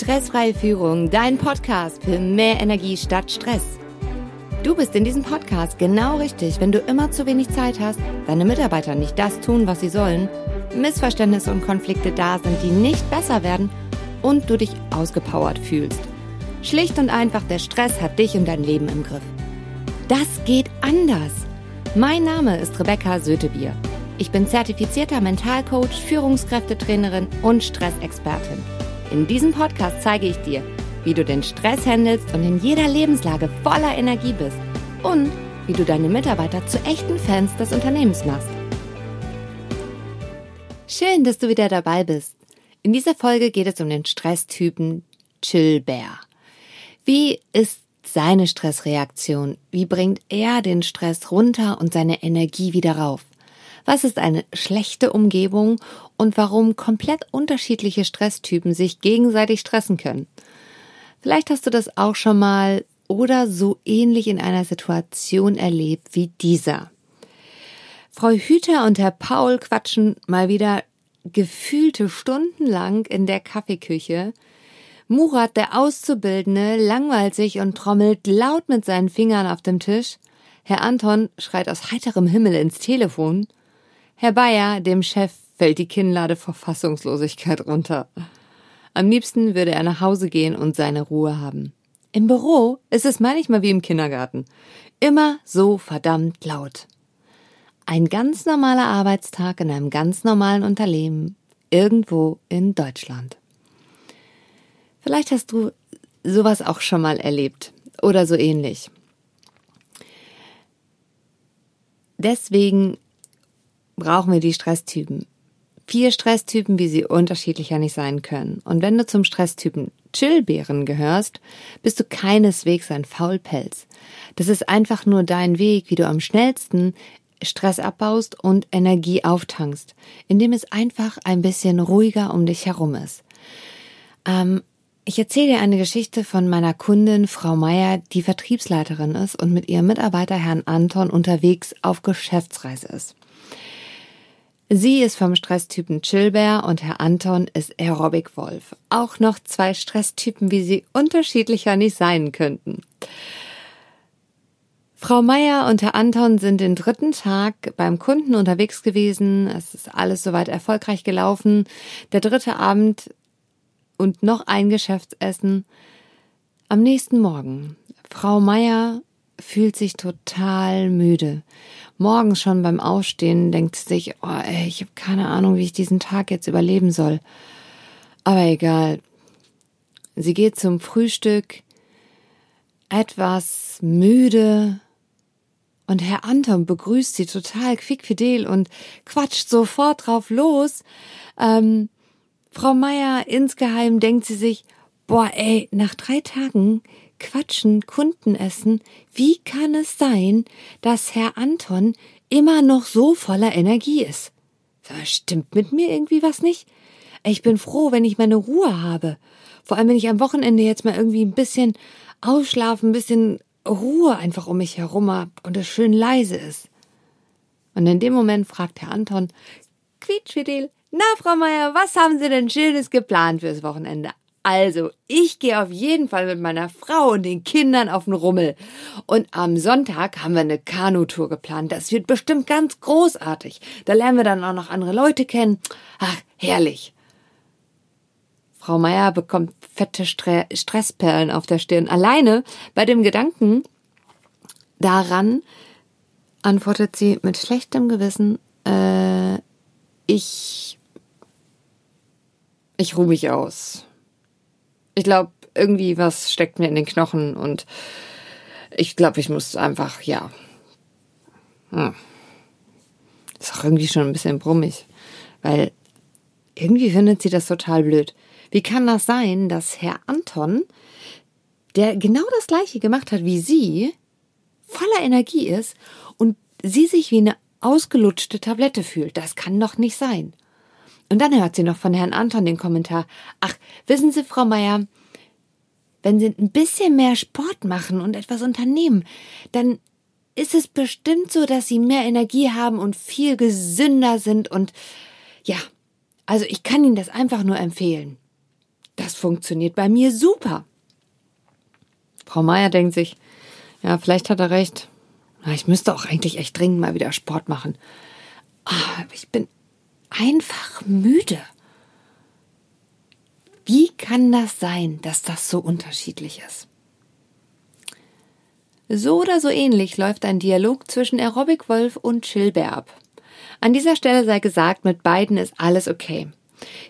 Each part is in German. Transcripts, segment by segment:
Stressfreie Führung, dein Podcast für mehr Energie statt Stress. Du bist in diesem Podcast genau richtig, wenn du immer zu wenig Zeit hast, deine Mitarbeiter nicht das tun, was sie sollen, Missverständnisse und Konflikte da sind, die nicht besser werden und du dich ausgepowert fühlst. Schlicht und einfach, der Stress hat dich und dein Leben im Griff. Das geht anders. Mein Name ist Rebecca Sötebier. Ich bin zertifizierter Mentalcoach, Führungskräftetrainerin und Stressexpertin. In diesem Podcast zeige ich dir, wie du den Stress handelst und in jeder Lebenslage voller Energie bist und wie du deine Mitarbeiter zu echten Fans des Unternehmens machst. Schön, dass du wieder dabei bist. In dieser Folge geht es um den Stresstypen Chill Bear. Wie ist seine Stressreaktion? Wie bringt er den Stress runter und seine Energie wieder rauf? Was ist eine schlechte Umgebung und warum komplett unterschiedliche Stresstypen sich gegenseitig stressen können? Vielleicht hast du das auch schon mal oder so ähnlich in einer Situation erlebt wie dieser. Frau Hüter und Herr Paul quatschen mal wieder gefühlte Stunden lang in der Kaffeeküche. Murat, der Auszubildende, langweilt sich und trommelt laut mit seinen Fingern auf dem Tisch. Herr Anton schreit aus heiterem Himmel ins Telefon. Herr Bayer, dem Chef, fällt die Kinnlade vor Fassungslosigkeit runter. Am liebsten würde er nach Hause gehen und seine Ruhe haben. Im Büro ist es manchmal wie im Kindergarten. Immer so verdammt laut. Ein ganz normaler Arbeitstag in einem ganz normalen Unternehmen irgendwo in Deutschland. Vielleicht hast du sowas auch schon mal erlebt oder so ähnlich. Deswegen brauchen wir die Stresstypen. Vier Stresstypen, wie sie unterschiedlicher nicht sein können. Und wenn du zum Stresstypen Chillbären gehörst, bist du keineswegs ein Faulpelz. Das ist einfach nur dein Weg, wie du am schnellsten Stress abbaust und Energie auftankst, indem es einfach ein bisschen ruhiger um dich herum ist. Ähm, ich erzähle dir eine Geschichte von meiner Kundin Frau Meier, die Vertriebsleiterin ist und mit ihrem Mitarbeiter Herrn Anton unterwegs auf Geschäftsreise ist. Sie ist vom Stresstypen Chillbär und Herr Anton ist Aerobic Wolf. Auch noch zwei Stresstypen, wie sie unterschiedlicher nicht sein könnten. Frau Meier und Herr Anton sind den dritten Tag beim Kunden unterwegs gewesen. Es ist alles soweit erfolgreich gelaufen. Der dritte Abend und noch ein Geschäftsessen. Am nächsten Morgen. Frau Meier fühlt sich total müde morgens schon beim Aufstehen denkt sie sich, oh ey, ich habe keine Ahnung, wie ich diesen Tag jetzt überleben soll. Aber egal. Sie geht zum Frühstück, etwas müde, und Herr Anton begrüßt sie total quickfidel und quatscht sofort drauf los. Ähm, Frau Meier insgeheim denkt sie sich, boah, ey, nach drei Tagen Quatschen, Kunden essen. Wie kann es sein, dass Herr Anton immer noch so voller Energie ist? Stimmt mit mir irgendwie was nicht? Ich bin froh, wenn ich meine Ruhe habe. Vor allem, wenn ich am Wochenende jetzt mal irgendwie ein bisschen ausschlafen, ein bisschen Ruhe einfach um mich herum habe und es schön leise ist. Und in dem Moment fragt Herr Anton, Quietschfidel, na, Frau Meier, was haben Sie denn Schönes geplant fürs Wochenende? Also, ich gehe auf jeden Fall mit meiner Frau und den Kindern auf den Rummel. Und am Sonntag haben wir eine Kanutour geplant. Das wird bestimmt ganz großartig. Da lernen wir dann auch noch andere Leute kennen. Ach, herrlich. Frau Meier bekommt fette Stre Stressperlen auf der Stirn. Alleine bei dem Gedanken daran antwortet sie mit schlechtem Gewissen, äh, ich, ich ruhe mich aus. Ich glaube, irgendwie was steckt mir in den Knochen und ich glaube, ich muss einfach, ja. Hm. Ist auch irgendwie schon ein bisschen brummig, weil irgendwie findet sie das total blöd. Wie kann das sein, dass Herr Anton, der genau das gleiche gemacht hat wie sie, voller Energie ist und sie sich wie eine ausgelutschte Tablette fühlt? Das kann doch nicht sein. Und dann hört sie noch von Herrn Anton den Kommentar, ach, wissen Sie, Frau Meier, wenn Sie ein bisschen mehr Sport machen und etwas unternehmen, dann ist es bestimmt so, dass Sie mehr Energie haben und viel gesünder sind und ja, also ich kann Ihnen das einfach nur empfehlen. das funktioniert bei mir super. Frau Meier denkt sich, ja, vielleicht hat er recht. Ich müsste auch eigentlich echt dringend mal wieder Sport machen. Ah, ich bin einfach müde. Wie kann das sein, dass das so unterschiedlich ist? So oder so ähnlich läuft ein Dialog zwischen Aerobic Wolf und Chilbear ab. An dieser Stelle sei gesagt, mit beiden ist alles okay.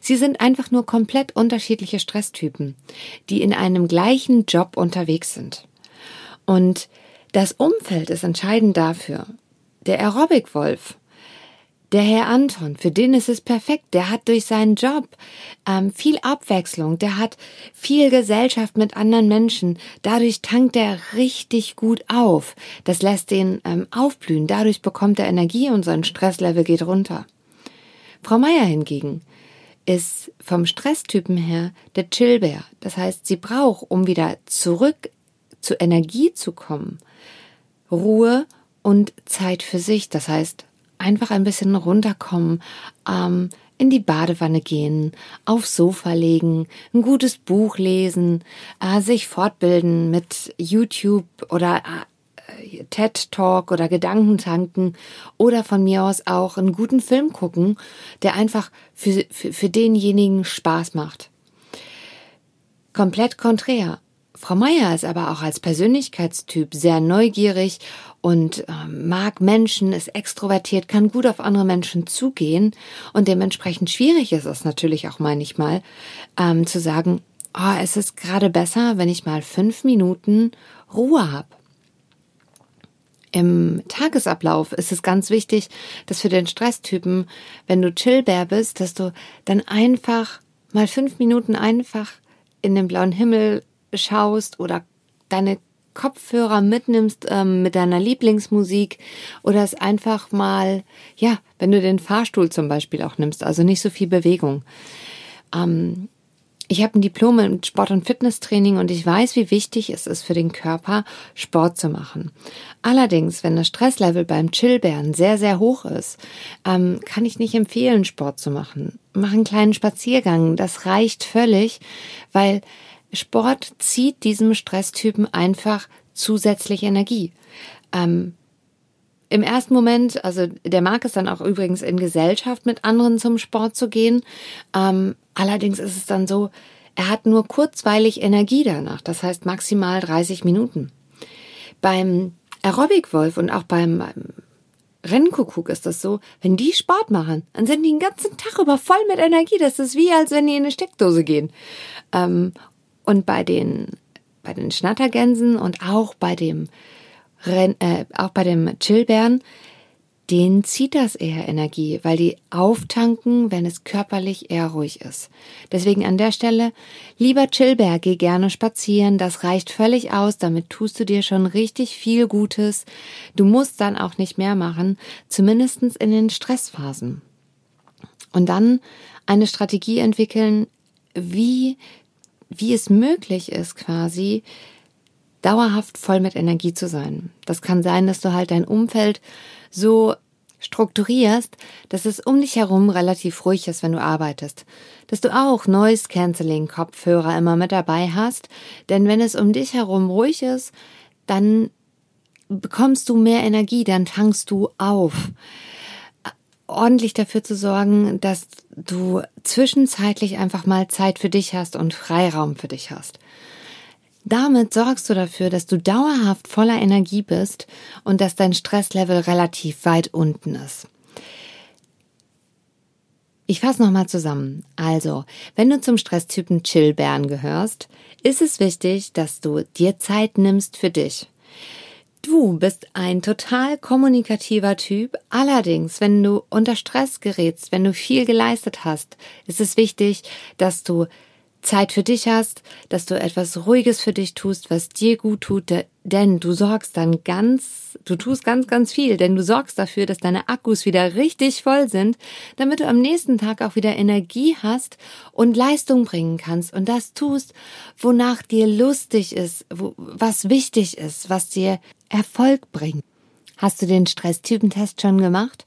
Sie sind einfach nur komplett unterschiedliche Stresstypen, die in einem gleichen Job unterwegs sind. Und das Umfeld ist entscheidend dafür. Der Aerobic-Wolf der Herr Anton, für den ist es perfekt. Der hat durch seinen Job ähm, viel Abwechslung, der hat viel Gesellschaft mit anderen Menschen. Dadurch tankt er richtig gut auf. Das lässt ihn ähm, aufblühen. Dadurch bekommt er Energie und sein Stresslevel geht runter. Frau Meier hingegen ist vom Stresstypen her der Chillbär. Das heißt, sie braucht, um wieder zurück zur Energie zu kommen, Ruhe und Zeit für sich. Das heißt, einfach ein bisschen runterkommen, ähm, in die Badewanne gehen, aufs Sofa legen, ein gutes Buch lesen, äh, sich fortbilden mit YouTube oder äh, TED Talk oder Gedankentanken oder von mir aus auch einen guten Film gucken, der einfach für, für, für denjenigen Spaß macht. Komplett konträr. Frau Meier ist aber auch als Persönlichkeitstyp sehr neugierig und äh, mag Menschen, ist extrovertiert, kann gut auf andere Menschen zugehen und dementsprechend schwierig ist es natürlich auch manchmal ähm, zu sagen, oh, es ist gerade besser, wenn ich mal fünf Minuten Ruhe habe. Im Tagesablauf ist es ganz wichtig, dass für den Stresstypen, wenn du Chillbär bist, dass du dann einfach mal fünf Minuten einfach in den blauen Himmel schaust oder deine Kopfhörer mitnimmst ähm, mit deiner Lieblingsmusik oder es einfach mal, ja, wenn du den Fahrstuhl zum Beispiel auch nimmst, also nicht so viel Bewegung. Ähm, ich habe ein Diplom in Sport- und Fitnesstraining und ich weiß, wie wichtig es ist für den Körper, Sport zu machen. Allerdings, wenn das Stresslevel beim Chillbären sehr, sehr hoch ist, ähm, kann ich nicht empfehlen, Sport zu machen. Mach einen kleinen Spaziergang, das reicht völlig, weil Sport zieht diesem Stresstypen einfach zusätzlich Energie. Ähm, Im ersten Moment, also der mag es dann auch übrigens in Gesellschaft mit anderen zum Sport zu gehen. Ähm, allerdings ist es dann so, er hat nur kurzweilig Energie danach, das heißt maximal 30 Minuten. Beim Aerobic-Wolf und auch beim Rennkuckuck ist das so, wenn die Sport machen, dann sind die den ganzen Tag über voll mit Energie. Das ist wie, als wenn die in eine Steckdose gehen. Ähm, und bei den, bei den Schnattergänsen und auch bei dem, Ren äh, auch bei dem Chillbären, denen zieht das eher Energie, weil die auftanken, wenn es körperlich eher ruhig ist. Deswegen an der Stelle, lieber Chillbär, geh gerne spazieren, das reicht völlig aus, damit tust du dir schon richtig viel Gutes. Du musst dann auch nicht mehr machen, zumindestens in den Stressphasen. Und dann eine Strategie entwickeln, wie wie es möglich ist, quasi dauerhaft voll mit Energie zu sein. Das kann sein, dass du halt dein Umfeld so strukturierst, dass es um dich herum relativ ruhig ist, wenn du arbeitest. Dass du auch Noise Cancelling Kopfhörer immer mit dabei hast, denn wenn es um dich herum ruhig ist, dann bekommst du mehr Energie, dann tankst du auf ordentlich dafür zu sorgen, dass du zwischenzeitlich einfach mal Zeit für dich hast und Freiraum für dich hast. Damit sorgst du dafür, dass du dauerhaft voller Energie bist und dass dein Stresslevel relativ weit unten ist. Ich fasse nochmal zusammen. Also, wenn du zum Stresstypen Chillbären gehörst, ist es wichtig, dass du dir Zeit nimmst für dich. Du bist ein total kommunikativer Typ. Allerdings, wenn du unter Stress gerätst, wenn du viel geleistet hast, ist es wichtig, dass du Zeit für dich hast, dass du etwas Ruhiges für dich tust, was dir gut tut, denn du sorgst dann ganz, du tust ganz, ganz viel, denn du sorgst dafür, dass deine Akkus wieder richtig voll sind, damit du am nächsten Tag auch wieder Energie hast und Leistung bringen kannst und das tust, wonach dir lustig ist, was wichtig ist, was dir Erfolg bringt. Hast du den Stresstypentest schon gemacht?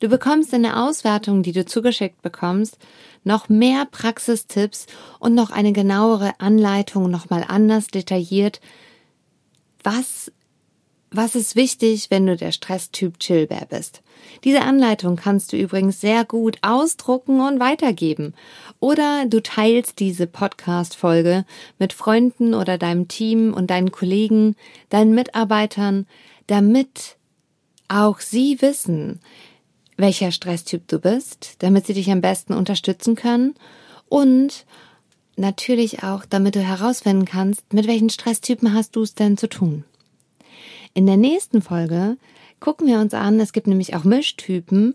Du bekommst in der Auswertung, die du zugeschickt bekommst, noch mehr Praxistipps und noch eine genauere Anleitung, nochmal anders detailliert. Was, was ist wichtig, wenn du der Stresstyp Chillbär bist? Diese Anleitung kannst du übrigens sehr gut ausdrucken und weitergeben. Oder du teilst diese Podcast-Folge mit Freunden oder deinem Team und deinen Kollegen, deinen Mitarbeitern, damit auch sie wissen, welcher Stresstyp du bist, damit sie dich am besten unterstützen können und natürlich auch, damit du herausfinden kannst, mit welchen Stresstypen hast du es denn zu tun. In der nächsten Folge gucken wir uns an, es gibt nämlich auch Mischtypen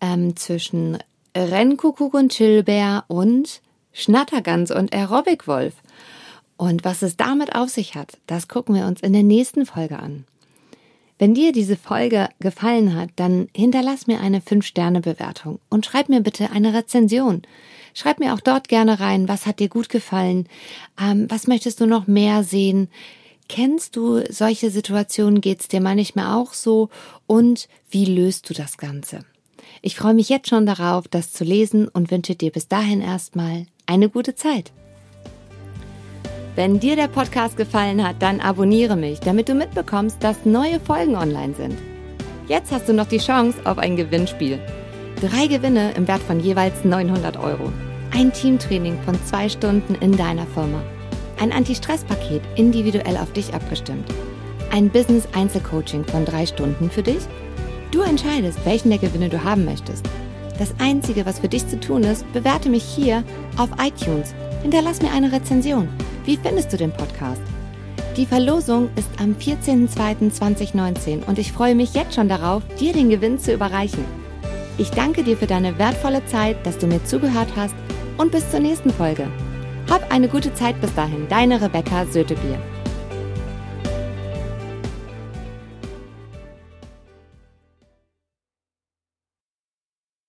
ähm, zwischen Rennkuckuck und Chillbär und Schnattergans und Aerobicwolf. Und was es damit auf sich hat, das gucken wir uns in der nächsten Folge an. Wenn dir diese Folge gefallen hat, dann hinterlass mir eine 5-Sterne-Bewertung und schreib mir bitte eine Rezension. Schreib mir auch dort gerne rein, was hat dir gut gefallen, ähm, was möchtest du noch mehr sehen. Kennst du solche Situationen? Geht's dir manchmal auch so? Und wie löst du das Ganze? Ich freue mich jetzt schon darauf, das zu lesen und wünsche dir bis dahin erstmal eine gute Zeit. Wenn dir der Podcast gefallen hat, dann abonniere mich, damit du mitbekommst, dass neue Folgen online sind. Jetzt hast du noch die Chance auf ein Gewinnspiel. Drei Gewinne im Wert von jeweils 900 Euro. Ein Teamtraining von zwei Stunden in deiner Firma. Ein Anti-Stress-Paket individuell auf dich abgestimmt. Ein Business-Einzelcoaching von drei Stunden für dich. Du entscheidest, welchen der Gewinne du haben möchtest. Das Einzige, was für dich zu tun ist, bewerte mich hier auf iTunes. Hinterlass mir eine Rezension. Wie findest du den Podcast? Die Verlosung ist am 14.02.2019 und ich freue mich jetzt schon darauf, dir den Gewinn zu überreichen. Ich danke dir für deine wertvolle Zeit, dass du mir zugehört hast und bis zur nächsten Folge. Hab eine gute Zeit bis dahin, deine Rebecca Sötebier.